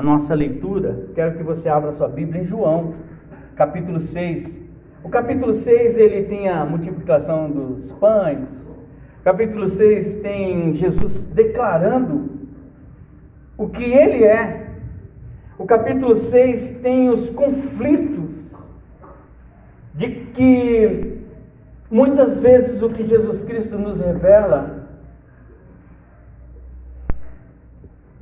a nossa leitura, quero que você abra sua Bíblia em João, capítulo 6. O capítulo 6 ele tem a multiplicação dos pães. O capítulo 6 tem Jesus declarando o que ele é. O capítulo 6 tem os conflitos de que muitas vezes o que Jesus Cristo nos revela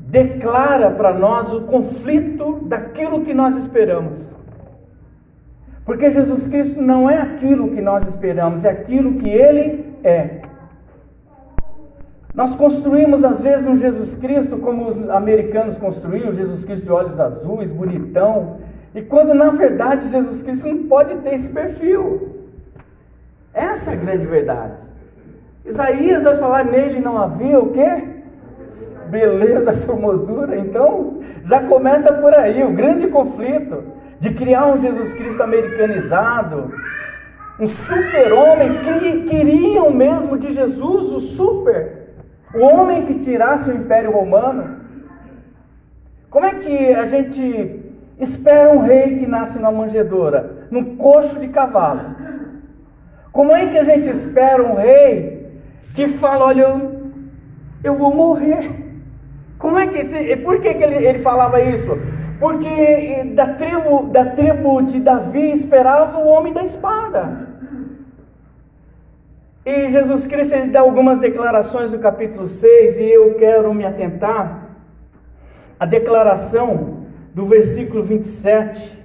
declara para nós o conflito daquilo que nós esperamos. Porque Jesus Cristo não é aquilo que nós esperamos, é aquilo que Ele é. Nós construímos às vezes um Jesus Cristo como os americanos construíam, Jesus Cristo de olhos azuis, bonitão, e quando na verdade Jesus Cristo não pode ter esse perfil. Essa é a grande verdade. Isaías vai falar nele não havia o quê? Beleza, formosura. Então, já começa por aí o grande conflito de criar um Jesus Cristo americanizado, um super-homem. Queriam mesmo de Jesus o super, o homem que tirasse o Império Romano. Como é que a gente espera um rei que nasce numa manjedoura, num coxo de cavalo? Como é que a gente espera um rei que fala: olha, eu, eu vou morrer? Como é que esse, por que, que ele, ele falava isso? Porque da tribo, da tribo de Davi esperava o homem da espada. E Jesus Cristo ele dá algumas declarações no capítulo 6 e eu quero me atentar à declaração do versículo 27.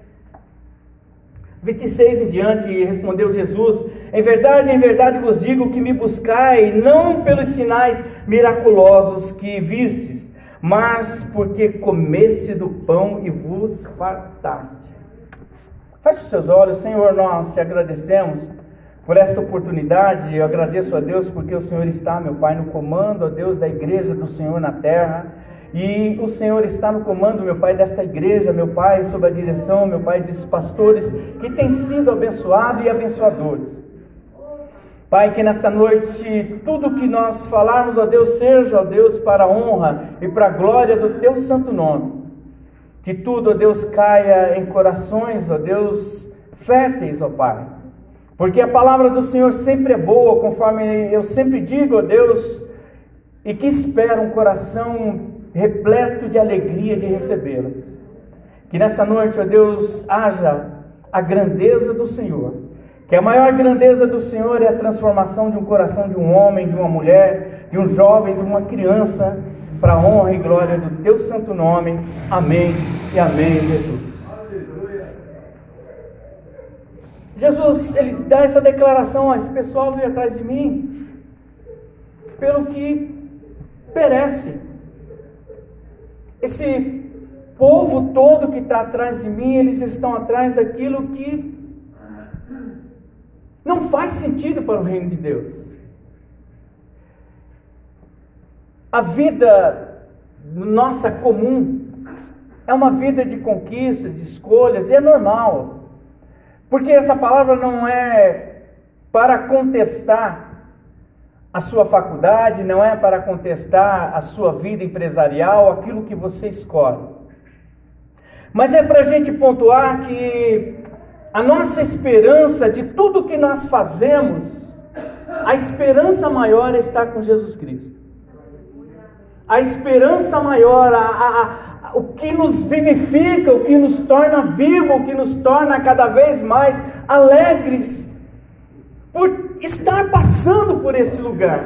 26 em diante, respondeu Jesus: Em verdade, em verdade vos digo que me buscai, não pelos sinais miraculosos que vistes, mas porque comeste do pão e vos fartaste. Feche os seus olhos, Senhor, nós te agradecemos por esta oportunidade. Eu agradeço a Deus porque o Senhor está, meu Pai, no comando, ó Deus, da igreja do Senhor na terra. E o Senhor está no comando, meu Pai, desta igreja, meu Pai, sob a direção, meu Pai, desses pastores que têm sido abençoados e abençoadores. Pai, que nessa noite tudo que nós falarmos, ó Deus, seja, ó Deus, para a honra e para a glória do teu santo nome. Que tudo, ó Deus, caia em corações, ó Deus, férteis, ó Pai. Porque a palavra do Senhor sempre é boa, conforme eu sempre digo, ó Deus, e que espera um coração repleto de alegria de recebê-la. Que nessa noite, ó Deus, haja a grandeza do Senhor que a maior grandeza do Senhor é a transformação de um coração de um homem, de uma mulher, de um jovem, de uma criança, para a honra e glória do teu santo nome. Amém e amém, Jesus. Jesus, ele dá essa declaração, ó, esse pessoal veio atrás de mim pelo que perece. Esse povo todo que está atrás de mim, eles estão atrás daquilo que não faz sentido para o reino de Deus. A vida nossa comum é uma vida de conquistas, de escolhas, e é normal. Porque essa palavra não é para contestar a sua faculdade, não é para contestar a sua vida empresarial, aquilo que você escolhe. Mas é para a gente pontuar que a nossa esperança de tudo que nós fazemos, a esperança maior é estar com Jesus Cristo. A esperança maior, a, a, a, o que nos vivifica, o que nos torna vivo, o que nos torna cada vez mais alegres por estar passando por este lugar,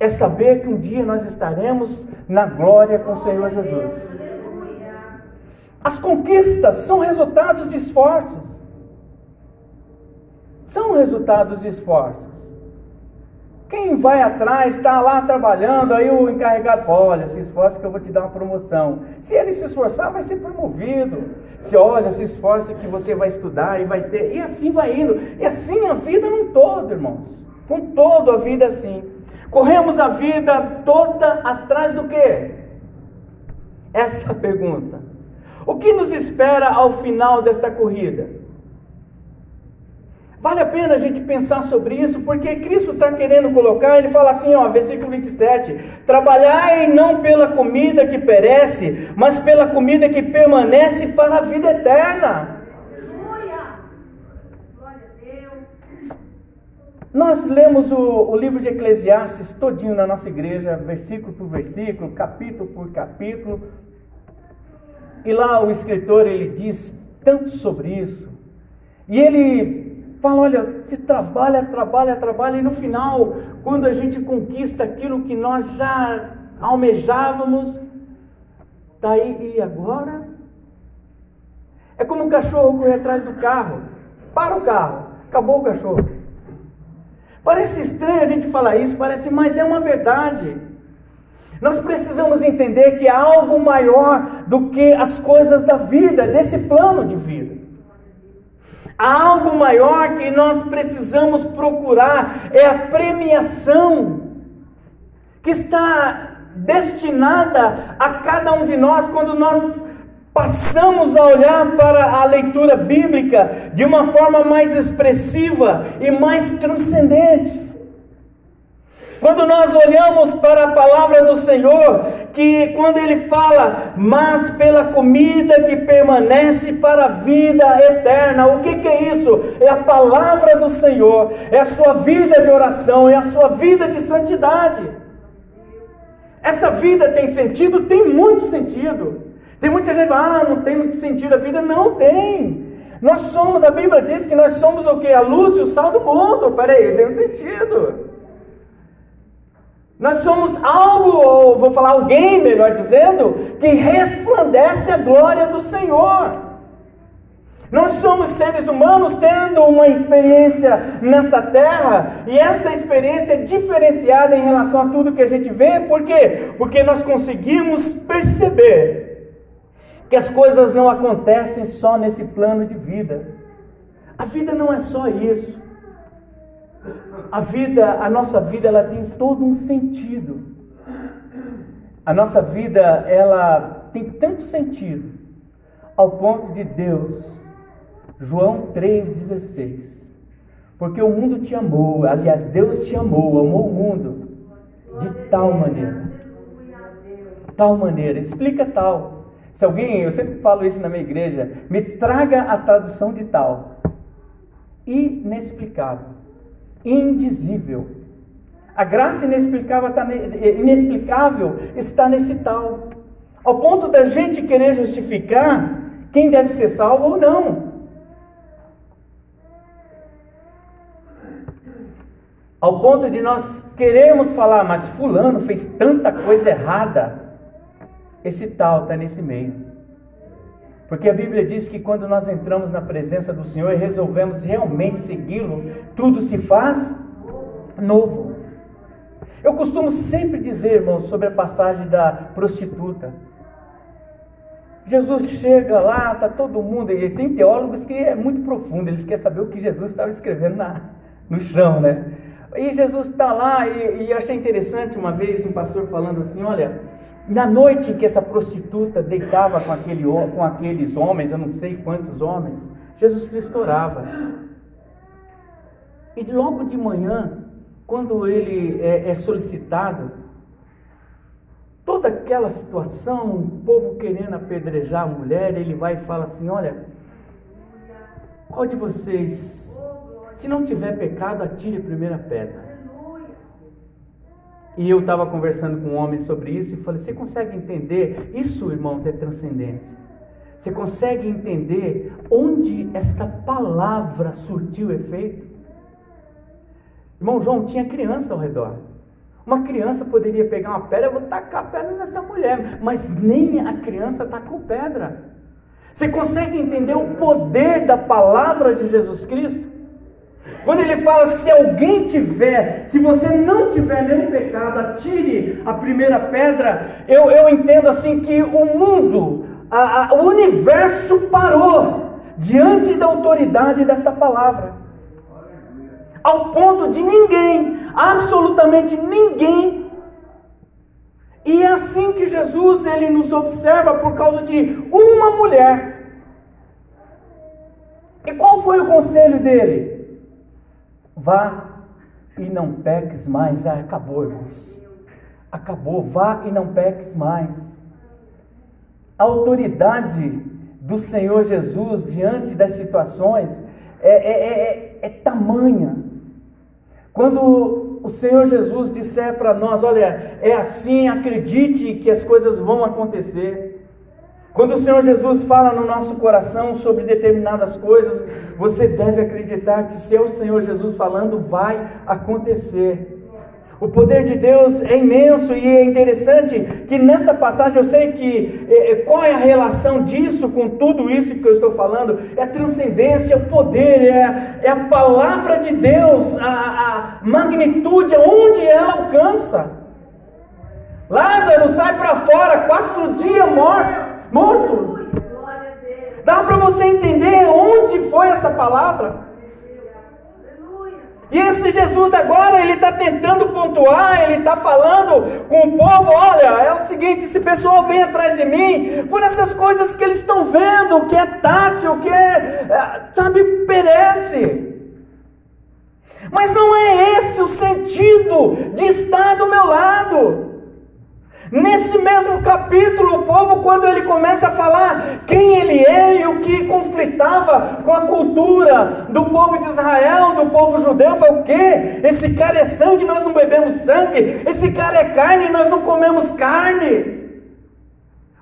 é saber que um dia nós estaremos na glória com o Senhor Jesus. As conquistas são resultados de esforços. São resultados de esforços. Quem vai atrás, está lá trabalhando, aí o encarregado fala, olha, se esforça que eu vou te dar uma promoção. Se ele se esforçar, vai ser promovido. Se olha, se esforça que você vai estudar e vai ter. E assim vai indo. E assim a vida num todo, irmãos. Com todo a vida assim. Corremos a vida toda atrás do quê? Essa é pergunta. O que nos espera ao final desta corrida? Vale a pena a gente pensar sobre isso, porque Cristo está querendo colocar, ele fala assim, ó, versículo 27, trabalhai não pela comida que perece, mas pela comida que permanece para a vida eterna. Nós lemos o, o, livro de Eclesiastes todinho na nossa igreja, versículo por versículo, capítulo por capítulo. E lá o escritor ele diz tanto sobre isso. E ele fala: olha, se trabalha, trabalha, trabalha, e no final, quando a gente conquista aquilo que nós já almejávamos, tá aí, e agora? É como um cachorro correr atrás do carro. Para o carro, acabou o cachorro. Parece estranho a gente falar isso, parece, mas é uma verdade. Nós precisamos entender que há algo maior do que as coisas da vida, desse plano de vida. Há algo maior que nós precisamos procurar, é a premiação que está destinada a cada um de nós quando nós passamos a olhar para a leitura bíblica de uma forma mais expressiva e mais transcendente. Quando nós olhamos para a palavra do Senhor, que quando ele fala, mas pela comida que permanece para a vida eterna, o que, que é isso? É a palavra do Senhor, é a sua vida de oração, é a sua vida de santidade. Essa vida tem sentido? Tem muito sentido. Tem muita gente que fala, ah, não tem muito sentido a vida. Não tem. Nós somos, a Bíblia diz que nós somos o que? A luz e o sal do mundo. Peraí, tem um sentido. Nós somos algo, ou vou falar alguém, melhor dizendo, que resplandece a glória do Senhor. Nós somos seres humanos tendo uma experiência nessa terra, e essa experiência é diferenciada em relação a tudo que a gente vê, por quê? Porque nós conseguimos perceber que as coisas não acontecem só nesse plano de vida. A vida não é só isso. A vida, a nossa vida, ela tem todo um sentido. A nossa vida, ela tem tanto sentido, ao ponto de Deus, João 3,16, porque o mundo te amou, aliás, Deus te amou, amou o mundo de tal maneira. Tal maneira, explica tal. Se alguém, eu sempre falo isso na minha igreja, me traga a tradução de tal. Inexplicável indizível. A graça inexplicável está, inexplicável está nesse tal, ao ponto da gente querer justificar quem deve ser salvo ou não. Ao ponto de nós queremos falar, mas Fulano fez tanta coisa errada. Esse tal está nesse meio. Porque a Bíblia diz que quando nós entramos na presença do Senhor e resolvemos realmente segui-lo, tudo se faz novo. Eu costumo sempre dizer, irmãos, sobre a passagem da prostituta. Jesus chega lá, está todo mundo, e tem teólogos que é muito profundo, eles querem saber o que Jesus estava escrevendo na, no chão, né? E Jesus está lá, e, e eu achei interessante uma vez um pastor falando assim: olha, na noite em que essa prostituta deitava com, aquele, com aqueles homens, eu não sei quantos homens, Jesus Cristo orava. E logo de manhã, quando ele é, é solicitado, toda aquela situação, o povo querendo apedrejar a mulher, ele vai e fala assim: Olha, qual de vocês, se não tiver pecado, atire a primeira pedra. E eu estava conversando com um homem sobre isso e falei: você consegue entender? Isso, irmãos, é transcendência. Você consegue entender onde essa palavra surtiu efeito? Irmão João, tinha criança ao redor. Uma criança poderia pegar uma pedra, eu vou tacar a pedra nessa mulher, mas nem a criança tacou pedra. Você consegue entender o poder da palavra de Jesus Cristo? Quando ele fala, se alguém tiver, se você não tiver nenhum pecado, atire a primeira pedra, eu, eu entendo assim que o mundo, a, a, o universo parou diante da autoridade desta palavra. Ao ponto de ninguém, absolutamente ninguém, e é assim que Jesus ele nos observa por causa de uma mulher. E qual foi o conselho dele? Vá e não peques mais. Ah, acabou, irmãos. Acabou. Vá e não peques mais. A autoridade do Senhor Jesus diante das situações é, é, é, é tamanha. Quando o Senhor Jesus disser para nós: olha, é assim, acredite que as coisas vão acontecer. Quando o Senhor Jesus fala no nosso coração sobre determinadas coisas, você deve acreditar que se é o Senhor Jesus falando, vai acontecer. O poder de Deus é imenso e é interessante que nessa passagem eu sei que é, é, qual é a relação disso com tudo isso que eu estou falando? É transcendência, é o poder, é, é a palavra de Deus, a, a magnitude, onde ela alcança. Lázaro sai para fora, quatro dias morto morto. Dá para você entender onde foi essa palavra? E esse Jesus agora, ele está tentando pontuar, ele está falando com o povo: olha, é o seguinte, esse pessoal vem atrás de mim por essas coisas que eles estão vendo, que é tátil, que é, é, sabe, perece. Mas não é esse o sentido de estar do meu lado. Nesse mesmo capítulo, o povo, quando ele começa a falar quem ele é e o que conflitava com a cultura do povo de Israel, do povo judeu, fala o quê? Esse cara é sangue, nós não bebemos sangue. Esse cara é carne, nós não comemos carne.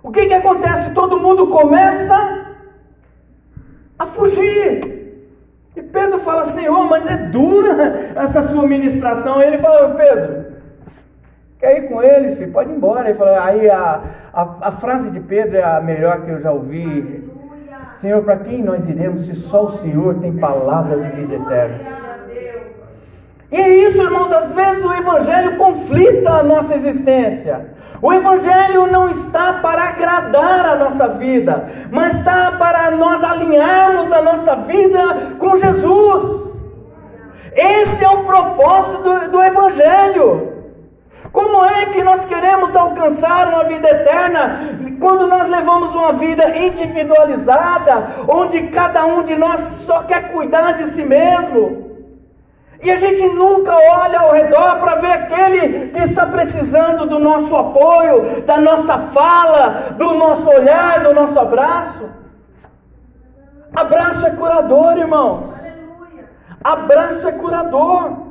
O que, que acontece? Todo mundo começa a fugir. E Pedro fala, Senhor, mas é dura essa sua ministração. E ele fala, Pedro, Quer ir com eles, filho? Pode ir embora. Ele falou, aí a, a, a, frase de Pedro é a melhor que eu já ouvi. Senhor, para quem nós iremos se só o Senhor tem palavra de vida eterna? E é isso, irmãos, às vezes o Evangelho conflita a nossa existência. O Evangelho não está para agradar a nossa vida, mas está para nós alinharmos a nossa vida com Jesus. Esse é o propósito do, do Evangelho. Como é que nós queremos alcançar uma vida eterna quando nós levamos uma vida individualizada, onde cada um de nós só quer cuidar de si mesmo? E a gente nunca olha ao redor para ver aquele que está precisando do nosso apoio, da nossa fala, do nosso olhar, do nosso abraço. Abraço é curador, irmãos. Abraço é curador.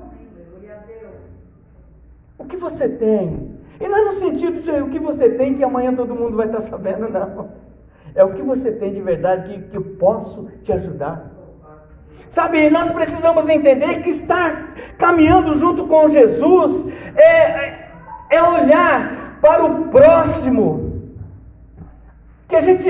O que você tem? E não é no sentido de o que você tem que amanhã todo mundo vai estar sabendo, não. É o que você tem de verdade que, que eu posso te ajudar. Sabe, nós precisamos entender que estar caminhando junto com Jesus é, é olhar para o próximo. Que a gente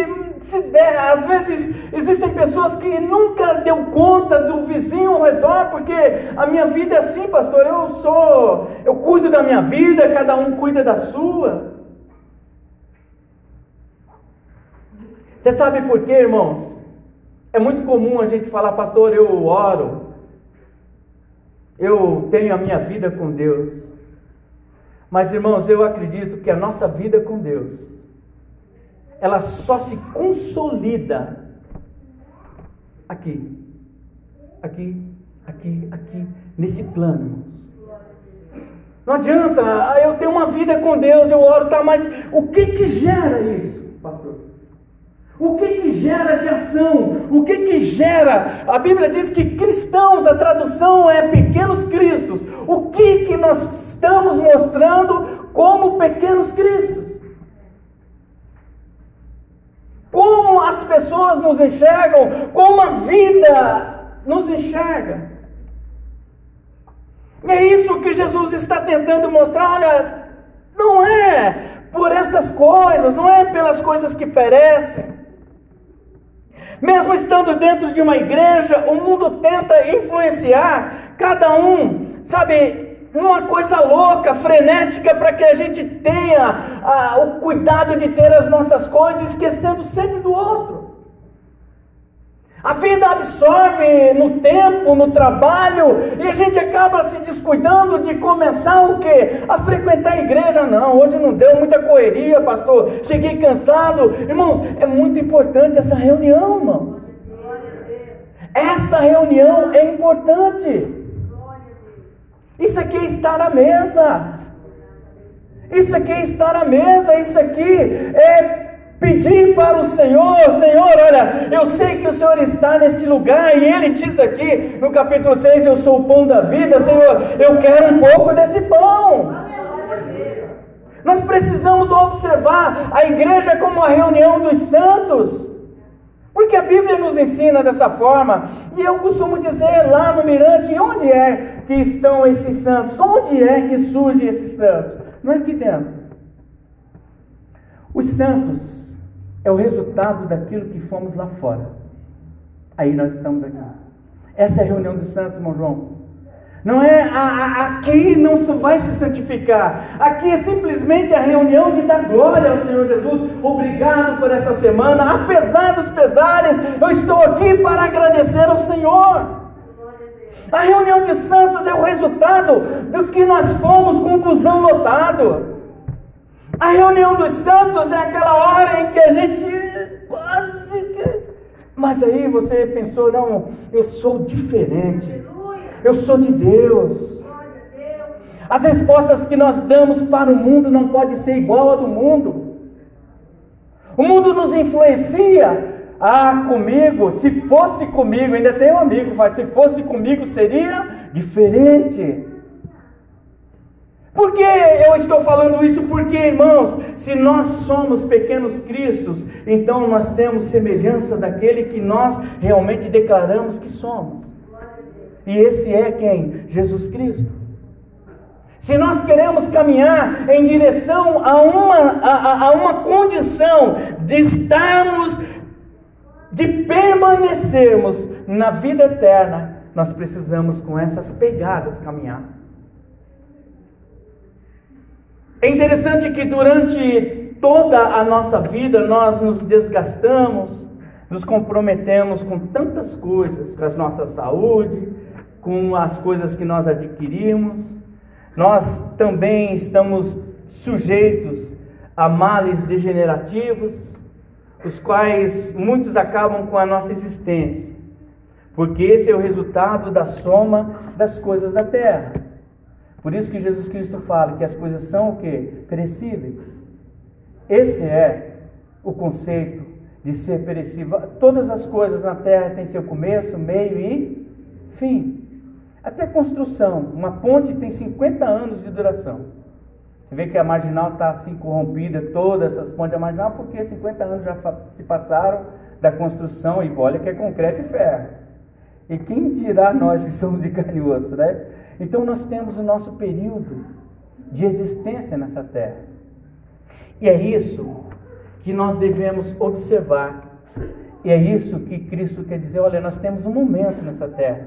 der, às vezes existem pessoas que nunca deu conta do vizinho ao redor, porque a minha vida é assim, pastor. Eu sou, eu cuido da minha vida, cada um cuida da sua. Você sabe por quê, irmãos? É muito comum a gente falar, pastor, eu oro, eu tenho a minha vida com Deus. Mas, irmãos, eu acredito que a nossa vida com Deus ela só se consolida aqui, aqui, aqui, aqui, nesse plano. Não adianta, ah, eu tenho uma vida com Deus, eu oro, tá, mas o que que gera isso, pastor? O que que gera de ação? O que que gera? A Bíblia diz que cristãos, a tradução é pequenos cristos. O que que nós estamos mostrando como pequenos cristos? Como as pessoas nos enxergam, como a vida nos enxerga. É isso que Jesus está tentando mostrar. Olha, não é por essas coisas, não é pelas coisas que perecem. Mesmo estando dentro de uma igreja, o mundo tenta influenciar cada um, sabe, uma coisa louca, frenética, para que a gente tenha ah, o cuidado de ter as nossas coisas, esquecendo sempre do outro. A vida absorve no tempo, no trabalho, e a gente acaba se descuidando de começar o quê? A frequentar a igreja. Não, hoje não deu muita correria, pastor. Cheguei cansado. Irmãos, é muito importante essa reunião, irmãos. Essa reunião é importante. Isso aqui é estar à mesa. Isso aqui é estar à mesa. Isso aqui é pedir para o Senhor, Senhor, olha, eu sei que o Senhor está neste lugar, e Ele diz aqui no capítulo 6: Eu sou o pão da vida, Senhor, eu quero um pouco desse pão. Nós precisamos observar a igreja como a reunião dos santos. Porque a Bíblia nos ensina dessa forma, e eu costumo dizer lá no Mirante, onde é que estão esses santos? Onde é que surgem esses santos? Não é aqui dentro. Os santos é o resultado daquilo que fomos lá fora. Aí nós estamos aqui. Essa é a reunião dos santos, irmão João. Não é a, a, aqui não vai se santificar. Aqui é simplesmente a reunião de dar glória ao Senhor Jesus. Obrigado por essa semana. Apesar dos pesares, eu estou aqui para agradecer ao Senhor. A reunião de santos é o resultado do que nós fomos com o busão lotado. A reunião dos santos é aquela hora em que a gente quase que. Mas aí você pensou, não, eu sou diferente eu sou de Deus. As respostas que nós damos para o mundo não pode ser igual a do mundo. O mundo nos influencia. Ah, comigo, se fosse comigo, ainda tem um amigo, mas se fosse comigo seria diferente. Por que eu estou falando isso? Porque, irmãos, se nós somos pequenos cristos, então nós temos semelhança daquele que nós realmente declaramos que somos. E esse é quem? Jesus Cristo. Se nós queremos caminhar em direção a uma, a, a uma condição de estarmos, de permanecermos na vida eterna, nós precisamos com essas pegadas caminhar. É interessante que durante toda a nossa vida nós nos desgastamos, nos comprometemos com tantas coisas, com a nossa saúde, com as coisas que nós adquirimos. Nós também estamos sujeitos a males degenerativos, os quais muitos acabam com a nossa existência, porque esse é o resultado da soma das coisas da terra. Por isso que Jesus Cristo fala que as coisas são o que? Perecíveis. Esse é o conceito de ser perecível. Todas as coisas na terra têm seu começo, meio e fim. Até construção, uma ponte tem 50 anos de duração. Você vê que a marginal está assim corrompida, todas essas pontes da marginal, porque 50 anos já se passaram da construção, e olha que é concreto e ferro. E quem dirá nós que somos de carne e osso, né? Então nós temos o nosso período de existência nessa terra. E é isso que nós devemos observar. E é isso que Cristo quer dizer: olha, nós temos um momento nessa terra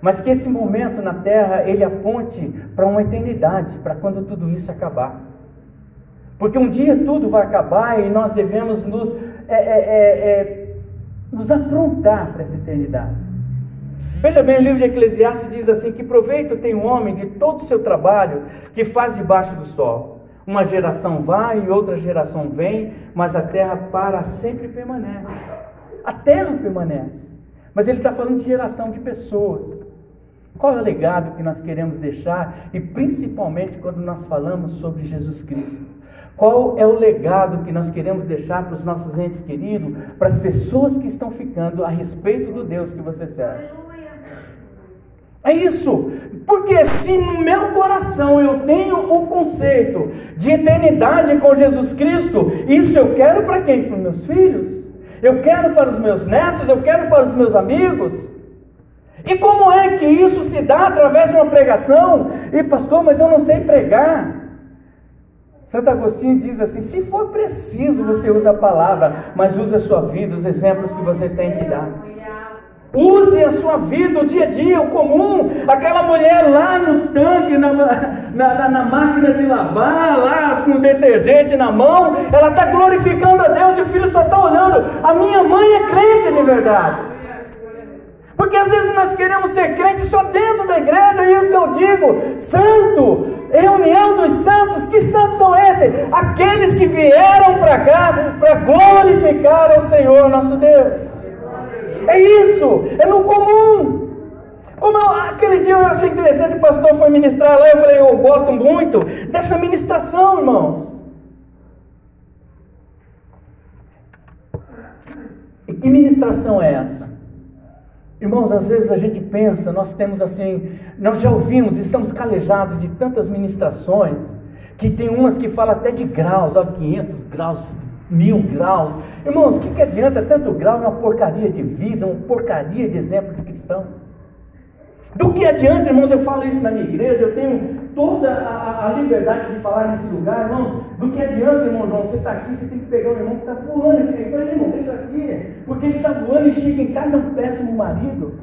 mas que esse momento na terra ele aponte para uma eternidade, para quando tudo isso acabar. Porque um dia tudo vai acabar e nós devemos nos, é, é, é, é nos aprontar para essa eternidade. Veja bem, o livro de Eclesiastes diz assim: que proveito tem o homem de todo o seu trabalho que faz debaixo do sol. Uma geração vai e outra geração vem, mas a terra para sempre permanece. A terra permanece. Mas ele está falando de geração de pessoas. Qual é o legado que nós queremos deixar e principalmente quando nós falamos sobre Jesus Cristo? Qual é o legado que nós queremos deixar para os nossos entes queridos, para as pessoas que estão ficando a respeito do Deus que você serve? É isso, porque se no meu coração eu tenho o conceito de eternidade com Jesus Cristo, isso eu quero para quem? Para os meus filhos? Eu quero para os meus netos? Eu quero para os meus amigos? E como é que isso se dá através de uma pregação? E pastor, mas eu não sei pregar. Santo Agostinho diz assim: se for preciso, você usa a palavra, mas use a sua vida, os exemplos que você tem que dar. Use a sua vida, o dia a dia, o comum. Aquela mulher lá no tanque, na, na, na, na máquina de lavar, lá com detergente na mão, ela está glorificando a Deus e o filho só está olhando. A minha mãe é crente de verdade. Porque às vezes nós queremos ser crentes só dentro da igreja, e o que eu digo, santo, reunião dos santos, que santos são esses? Aqueles que vieram para cá para glorificar ao Senhor nosso Deus. É isso, é no comum. Como eu, aquele dia eu achei interessante, o pastor foi ministrar lá, eu falei, eu gosto muito dessa ministração, irmãos. E que ministração é essa? Irmãos, às vezes a gente pensa, nós temos assim, nós já ouvimos, estamos calejados de tantas ministrações, que tem umas que falam até de graus, ó, 500 graus, mil graus. Irmãos, o que, que adianta tanto grau? É uma porcaria de vida, uma porcaria de exemplo de cristão. Do que adianta, irmãos, eu falo isso na minha igreja, eu tenho toda a, a liberdade de falar nesse lugar, irmãos. Do que adianta, irmão João, você está aqui, você tem que pegar o irmão que está voando aqui. Deixa aqui, porque ele está voando e chega em casa, é um péssimo marido,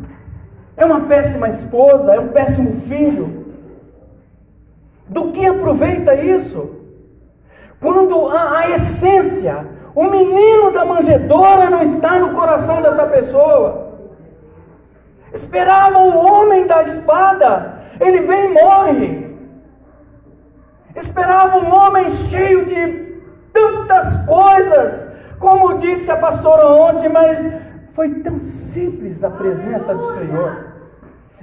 é uma péssima esposa, é um péssimo filho. Do que aproveita isso? Quando a, a essência, o menino da manjedoura não está no coração dessa pessoa. Esperavam o homem da espada, ele vem e morre. Esperavam um homem cheio de tantas coisas, como disse a pastora ontem, mas foi tão simples a presença do Senhor.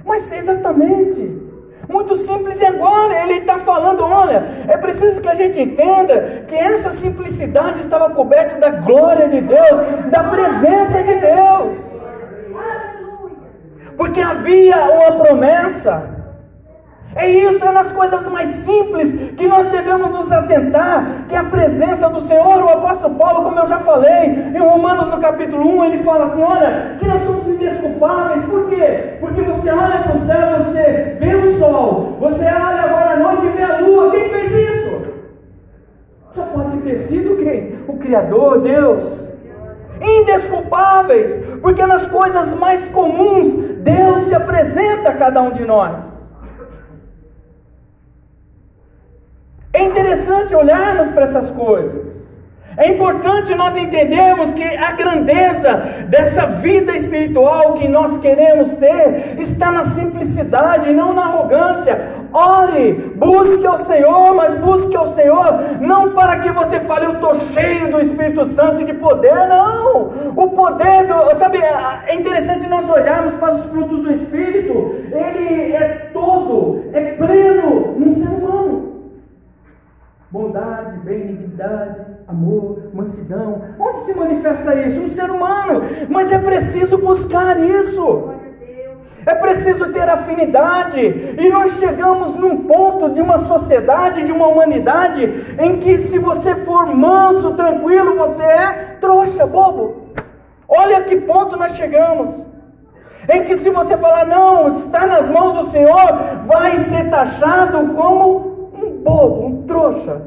Mas exatamente, muito simples e agora ele está falando: olha, é preciso que a gente entenda que essa simplicidade estava coberta da glória de Deus, da presença de Deus porque havia uma promessa. É isso, é nas coisas mais simples que nós devemos nos atentar, que a presença do Senhor, o apóstolo Paulo, como eu já falei, em Romanos no capítulo 1, ele fala assim: olha, que nós somos indesculpáveis, por quê? Porque você olha para o céu, você vê o sol, você olha agora à noite e vê a lua, quem fez isso? Só pode ter sido quem? O Criador, Deus indesculpáveis, porque nas coisas mais comuns Deus se apresenta a cada um de nós. É interessante olharmos para essas coisas. É importante nós entendermos que a grandeza dessa vida espiritual que nós queremos ter está na simplicidade, não na arrogância. Ore, busque ao Senhor, mas busque ao Senhor não para que você fale, eu estou cheio do Espírito Santo e de poder, não. O poder do. Sabe, é interessante nós olharmos para os frutos do Espírito, ele é todo, é pleno no ser humano bondade, benignidade, amor, mansidão. Onde se manifesta isso? Um ser humano. Mas é preciso buscar isso. É preciso ter afinidade. E nós chegamos num ponto de uma sociedade, de uma humanidade, em que se você for manso, tranquilo, você é trouxa, bobo. Olha que ponto nós chegamos. Em que se você falar, não, está nas mãos do Senhor, vai ser taxado como bobo, um trouxa.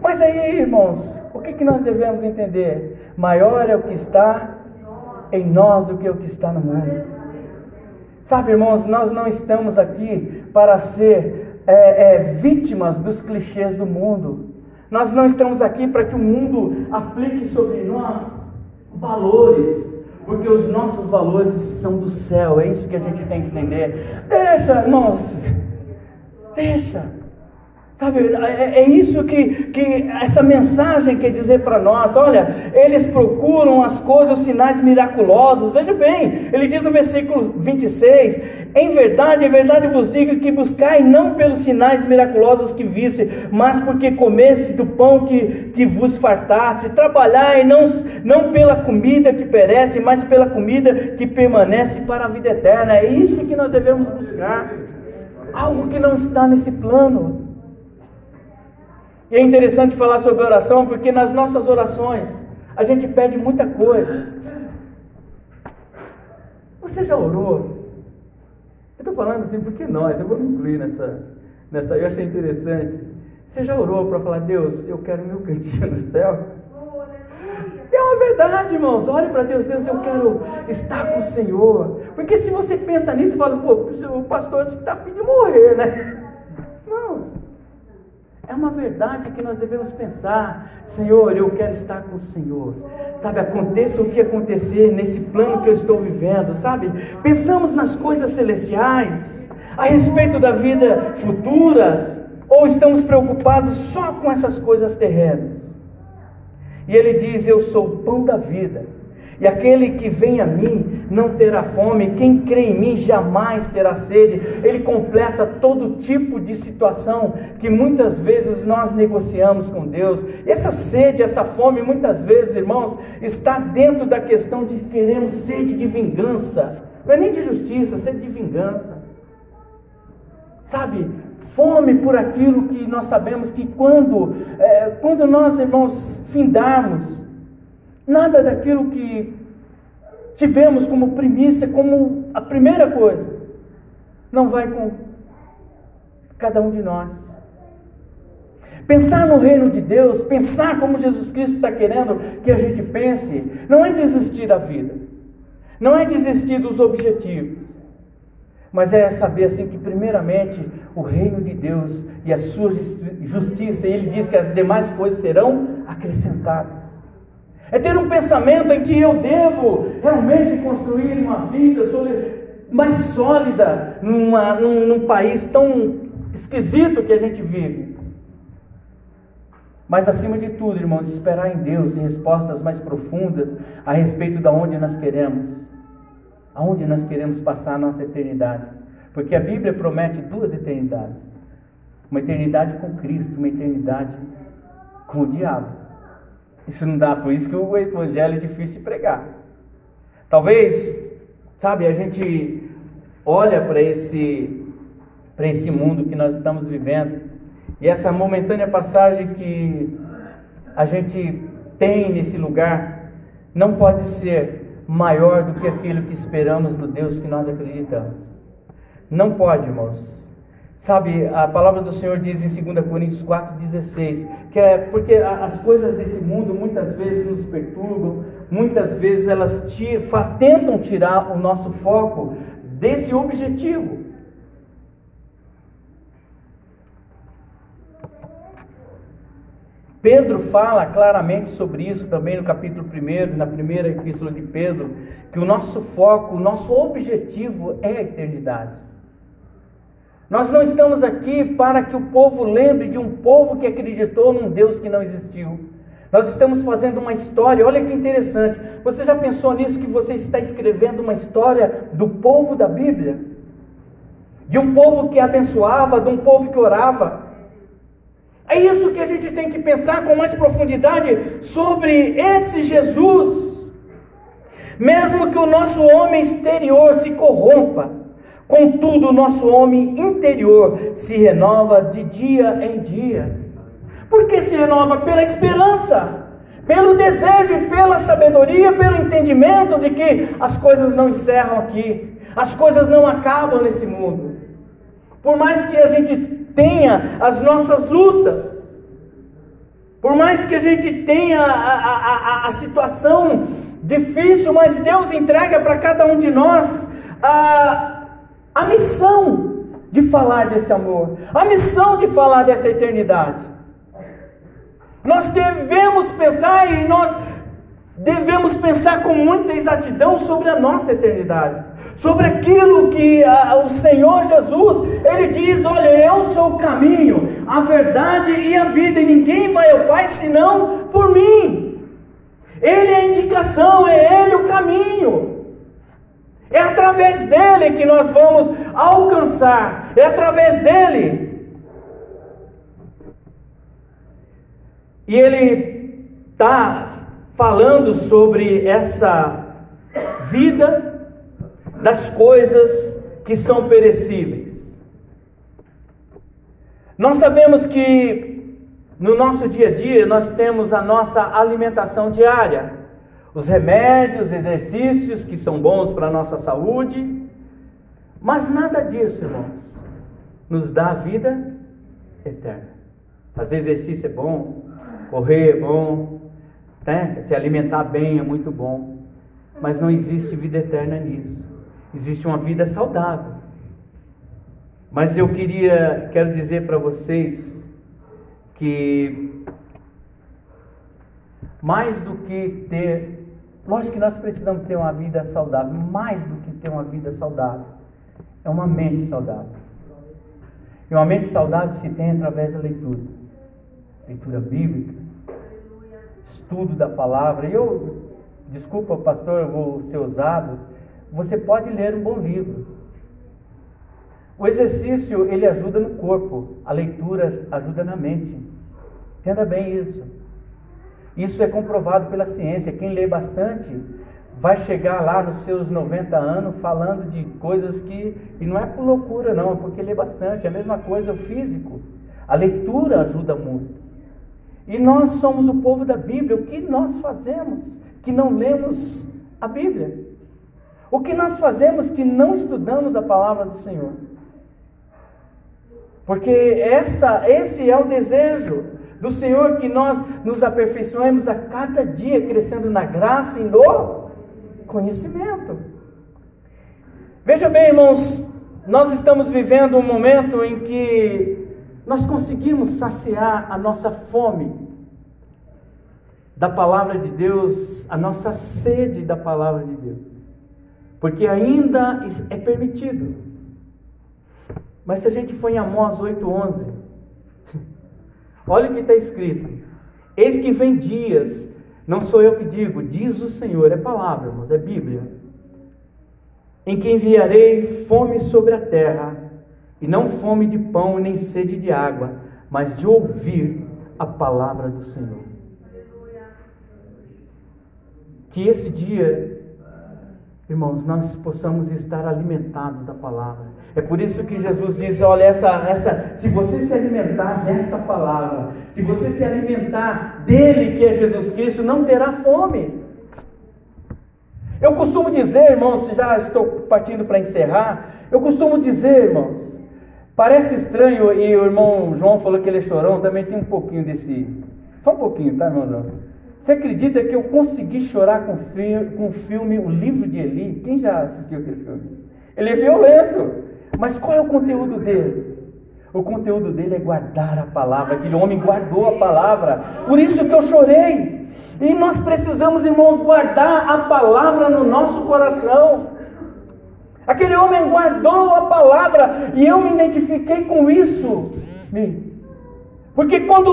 Mas aí, irmãos, o que, que nós devemos entender? Maior é o que está em nós do que o que está no mundo. Sabe, irmãos, nós não estamos aqui para ser é, é, vítimas dos clichês do mundo. Nós não estamos aqui para que o mundo aplique sobre nós valores, porque os nossos valores são do céu. É isso que a gente tem que entender. Deixa, irmãos, Deixa. Sabe, é, é isso que, que essa mensagem quer dizer para nós. Olha, eles procuram as coisas, os sinais miraculosos. Veja bem, ele diz no versículo 26: Em verdade, em verdade vos digo que buscai não pelos sinais miraculosos que visse, mas porque comesse do pão que, que vos fartaste. Trabalhai não, não pela comida que perece, mas pela comida que permanece para a vida eterna. É isso que nós devemos buscar algo que não está nesse plano. E é interessante falar sobre oração, porque nas nossas orações a gente pede muita coisa. Você já orou? Eu estou falando assim porque nós, eu vou me incluir nessa, nessa, eu achei interessante. Você já orou para falar, Deus, eu quero meu cantinho no céu? Verdade, irmãos. Olhe para Deus, Deus, eu quero estar com o Senhor. Porque se você pensa nisso, fala, pô, o pastor está a fim de morrer, né? Não. É uma verdade que nós devemos pensar. Senhor, eu quero estar com o Senhor. Sabe, aconteça o que acontecer nesse plano que eu estou vivendo, sabe? Pensamos nas coisas celestiais, a respeito da vida futura, ou estamos preocupados só com essas coisas terrenas? E ele diz: Eu sou o pão da vida. E aquele que vem a mim não terá fome, quem crê em mim jamais terá sede. Ele completa todo tipo de situação que muitas vezes nós negociamos com Deus. E essa sede, essa fome, muitas vezes, irmãos, está dentro da questão de queremos sede de vingança. Não é nem de justiça, sede de vingança. Sabe, fome por aquilo que nós sabemos que quando, é, quando nós, irmãos, findarmos, Nada daquilo que tivemos como primícia, como a primeira coisa, não vai com cada um de nós. Pensar no reino de Deus, pensar como Jesus Cristo está querendo que a gente pense, não é desistir da vida, não é desistir dos objetivos, mas é saber assim que, primeiramente, o reino de Deus e a sua justiça, ele diz que as demais coisas serão acrescentadas. É ter um pensamento em que eu devo realmente construir uma vida mais sólida numa, num, num país tão esquisito que a gente vive. Mas acima de tudo, irmãos, esperar em Deus em respostas mais profundas a respeito de onde nós queremos, aonde nós queremos passar a nossa eternidade. Porque a Bíblia promete duas eternidades: uma eternidade com Cristo, uma eternidade com o diabo. Isso não dá, por isso que o evangelho é difícil de pregar. Talvez, sabe, a gente olha para esse para esse mundo que nós estamos vivendo e essa momentânea passagem que a gente tem nesse lugar não pode ser maior do que aquilo que esperamos do Deus que nós acreditamos. Não pode, irmãos. Sabe, a palavra do Senhor diz em 2 Coríntios 4,16, que é porque as coisas desse mundo muitas vezes nos perturbam, muitas vezes elas te, tentam tirar o nosso foco desse objetivo. Pedro fala claramente sobre isso também no capítulo 1, na primeira epístola de Pedro, que o nosso foco, o nosso objetivo é a eternidade. Nós não estamos aqui para que o povo lembre de um povo que acreditou num Deus que não existiu. Nós estamos fazendo uma história, olha que interessante. Você já pensou nisso que você está escrevendo uma história do povo da Bíblia? De um povo que abençoava, de um povo que orava. É isso que a gente tem que pensar com mais profundidade sobre esse Jesus. Mesmo que o nosso homem exterior se corrompa, Contudo, o nosso homem interior se renova de dia em dia. Por que se renova? Pela esperança, pelo desejo, pela sabedoria, pelo entendimento de que as coisas não encerram aqui, as coisas não acabam nesse mundo. Por mais que a gente tenha as nossas lutas, por mais que a gente tenha a, a, a, a situação difícil, mas Deus entrega para cada um de nós a a missão de falar deste amor, a missão de falar desta eternidade. Nós devemos pensar e nós devemos pensar com muita exatidão sobre a nossa eternidade, sobre aquilo que a, o Senhor Jesus, ele diz, olha, eu sou o caminho, a verdade e a vida, e ninguém vai ao Pai senão por mim. Ele é a indicação, é ele o caminho. É através dele que nós vamos alcançar. É através dele. E ele está falando sobre essa vida das coisas que são perecíveis. Nós sabemos que no nosso dia a dia nós temos a nossa alimentação diária os remédios, exercícios que são bons para a nossa saúde, mas nada disso, irmãos, nos dá a vida eterna. Fazer exercício é bom, correr é bom, né? se alimentar bem é muito bom, mas não existe vida eterna nisso. Existe uma vida saudável. Mas eu queria, quero dizer para vocês que mais do que ter Lógico que nós precisamos ter uma vida saudável, mais do que ter uma vida saudável, é uma mente saudável. E uma mente saudável se tem através da leitura. Leitura bíblica, estudo da palavra. E eu desculpa, pastor, eu vou ser usado. Você pode ler um bom livro. O exercício, ele ajuda no corpo, a leitura ajuda na mente. Entenda bem isso. Isso é comprovado pela ciência. Quem lê bastante vai chegar lá nos seus 90 anos falando de coisas que. E não é por loucura, não, é porque lê bastante. É a mesma coisa o físico. A leitura ajuda muito. E nós somos o povo da Bíblia. O que nós fazemos que não lemos a Bíblia? O que nós fazemos que não estudamos a palavra do Senhor? Porque essa, esse é o desejo do Senhor que nós nos aperfeiçoemos a cada dia, crescendo na graça e no conhecimento. Veja bem, irmãos, nós estamos vivendo um momento em que nós conseguimos saciar a nossa fome da palavra de Deus, a nossa sede da palavra de Deus, porque ainda é permitido. Mas se a gente for em Amós 8,11, olha o que está escrito: Eis que vem dias, não sou eu que digo, diz o Senhor, é palavra, irmãos, é Bíblia, em que enviarei fome sobre a terra e não fome de pão nem sede de água, mas de ouvir a palavra do Senhor. Que esse dia, irmãos, nós possamos estar alimentados da palavra. É por isso que Jesus diz: olha, essa, essa, se você se alimentar desta palavra, se você se alimentar dele, que é Jesus Cristo, não terá fome. Eu costumo dizer, irmãos, já estou partindo para encerrar, eu costumo dizer, irmãos, Parece estranho, e o irmão João falou que ele é chorão, também tem um pouquinho desse. Só um pouquinho, tá, irmão João? Você acredita que eu consegui chorar com, com o filme O Livro de Eli? Quem já assistiu aquele filme? Ele é violento, mas qual é o conteúdo dele? O conteúdo dele é guardar a palavra. Aquele homem guardou a palavra, por isso que eu chorei. E nós precisamos, irmãos, guardar a palavra no nosso coração. Aquele homem guardou a palavra e eu me identifiquei com isso. Porque quando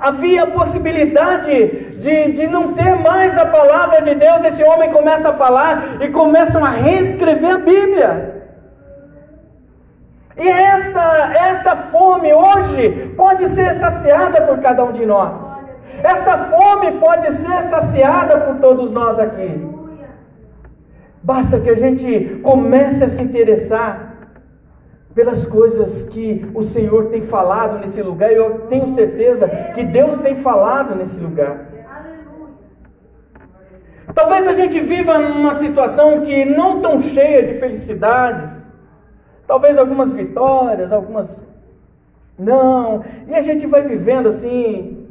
havia a possibilidade de, de não ter mais a palavra de Deus, esse homem começa a falar e começam a reescrever a Bíblia. E essa, essa fome hoje pode ser saciada por cada um de nós. Essa fome pode ser saciada por todos nós aqui. Basta que a gente comece a se interessar pelas coisas que o Senhor tem falado nesse lugar, eu tenho certeza que Deus tem falado nesse lugar. Talvez a gente viva numa situação que não tão cheia de felicidades, talvez algumas vitórias, algumas não, e a gente vai vivendo assim,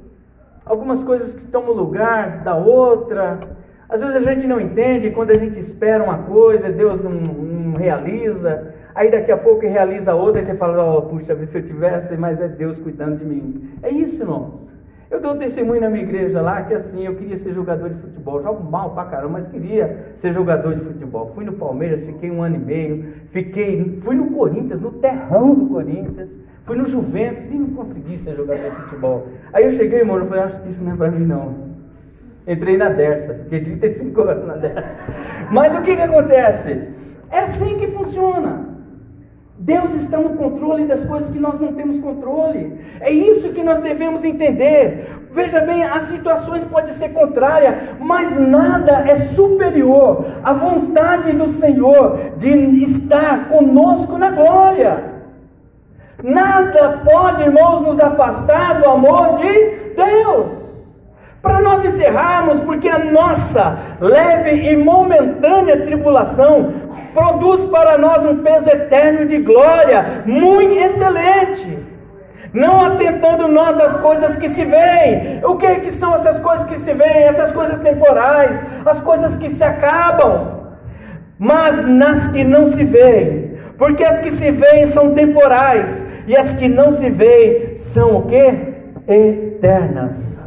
algumas coisas que tomam lugar da outra, às vezes a gente não entende quando a gente espera uma coisa, Deus não, não realiza. Aí daqui a pouco realiza outra e você fala, oh, puxa, se eu tivesse, mas é Deus cuidando de mim. É isso, irmãos. Eu dou testemunho na minha igreja lá que assim, eu queria ser jogador de futebol. Jogo mal pra caramba, mas queria ser jogador de futebol. Fui no Palmeiras, fiquei um ano e meio. Fiquei, fui no Corinthians, no terrão do Corinthians. Fui no Juventus e não consegui ser jogador de futebol. Aí eu cheguei, irmão, eu falei, acho que isso não é pra mim não. Entrei na Dersa, fiquei 35 anos na Dersa. Mas o que, que acontece? É assim que funciona. Deus está no controle das coisas que nós não temos controle. É isso que nós devemos entender. Veja bem, as situações podem ser contrárias, mas nada é superior à vontade do Senhor de estar conosco na glória. Nada pode, irmãos, nos afastar do amor de Deus. Para nós encerrarmos, porque a nossa leve e momentânea tribulação produz para nós um peso eterno de glória, muito excelente. Não atentando nós às coisas que se veem. O que, que são essas coisas que se veem? Essas coisas temporais, as coisas que se acabam. Mas nas que não se veem. Porque as que se veem são temporais. E as que não se veem são o que? Eternas.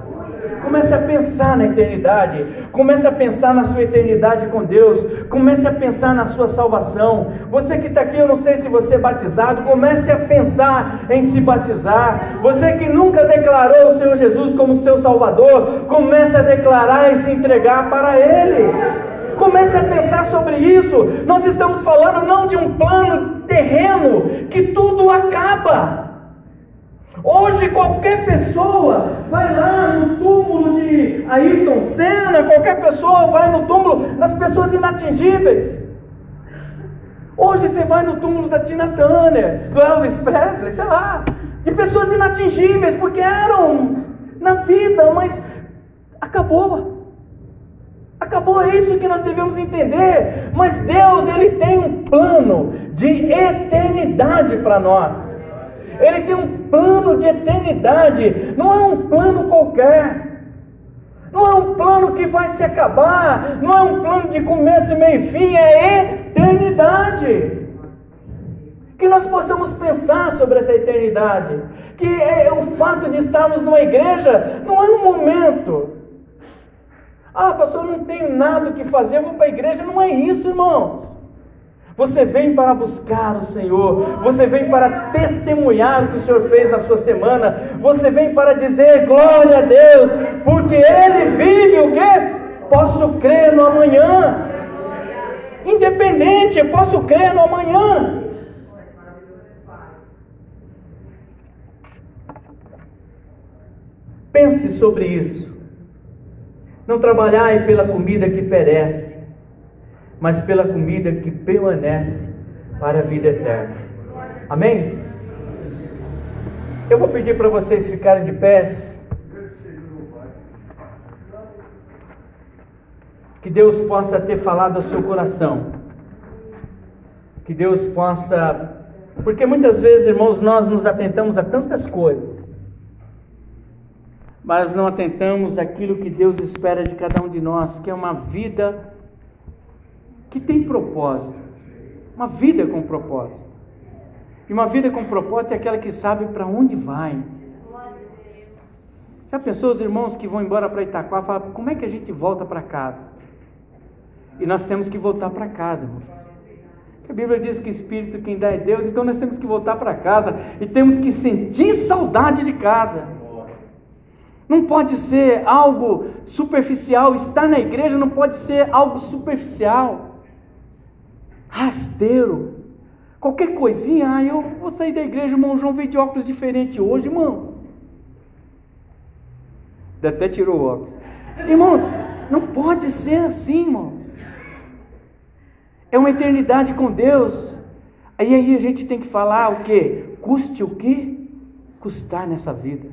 Comece a pensar na eternidade. Comece a pensar na sua eternidade com Deus. Comece a pensar na sua salvação. Você que está aqui, eu não sei se você é batizado, comece a pensar em se batizar. Você que nunca declarou o Senhor Jesus como seu Salvador, comece a declarar e se entregar para Ele. Comece a pensar sobre isso. Nós estamos falando não de um plano terreno que tudo acaba. Hoje qualquer pessoa vai lá no túmulo de Ayrton Senna, qualquer pessoa vai no túmulo das pessoas inatingíveis. Hoje você vai no túmulo da Tina Turner, do Elvis Presley, sei lá, de pessoas inatingíveis, porque eram na vida, mas acabou. Acabou, é isso que nós devemos entender. Mas Deus, Ele tem um plano de eternidade para nós. Ele tem um plano de eternidade, não é um plano qualquer. Não é um plano que vai se acabar, não é um plano de começo, meio e fim, é eternidade. Que nós possamos pensar sobre essa eternidade. Que é, o fato de estarmos numa igreja não é um momento. Ah, pastor, eu não tenho nada o que fazer, eu vou para a igreja. Não é isso, irmão. Você vem para buscar o Senhor, você vem para testemunhar o que o Senhor fez na sua semana, você vem para dizer glória a Deus, porque Ele vive o que? Posso crer no amanhã, independente, eu posso crer no amanhã. Pense sobre isso. Não trabalhai pela comida que perece mas pela comida que permanece para a vida eterna. Amém? Eu vou pedir para vocês ficarem de pés. Que Deus possa ter falado ao seu coração. Que Deus possa. Porque muitas vezes, irmãos, nós nos atentamos a tantas coisas, mas não atentamos àquilo que Deus espera de cada um de nós, que é uma vida que tem propósito. Uma vida com propósito. E uma vida com propósito é aquela que sabe para onde vai. Já pensou os irmãos que vão embora para Itaquá falam, como é que a gente volta para casa? E nós temos que voltar para casa, irmãos. A Bíblia diz que Espírito quem dá é Deus, então nós temos que voltar para casa e temos que sentir saudade de casa. Não pode ser algo superficial, estar na igreja não pode ser algo superficial rasteiro. Qualquer coisinha, ah, eu vou sair da igreja, irmão João veio de óculos diferente hoje, irmão. Até tirou o óculos. Irmãos, não pode ser assim, irmãos. É uma eternidade com Deus. Aí aí a gente tem que falar o que? Custe o que? Custar nessa vida.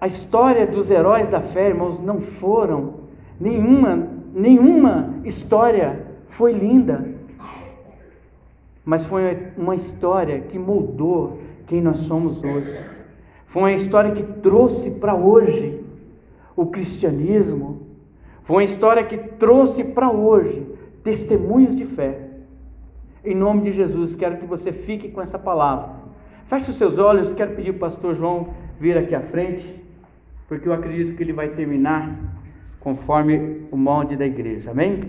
A história dos heróis da fé, irmãos, não foram nenhuma, nenhuma história foi linda, mas foi uma história que moldou quem nós somos hoje. Foi uma história que trouxe para hoje o cristianismo. Foi uma história que trouxe para hoje testemunhos de fé. Em nome de Jesus, quero que você fique com essa palavra. Feche os seus olhos, quero pedir para o pastor João vir aqui à frente, porque eu acredito que ele vai terminar conforme o molde da igreja. Amém?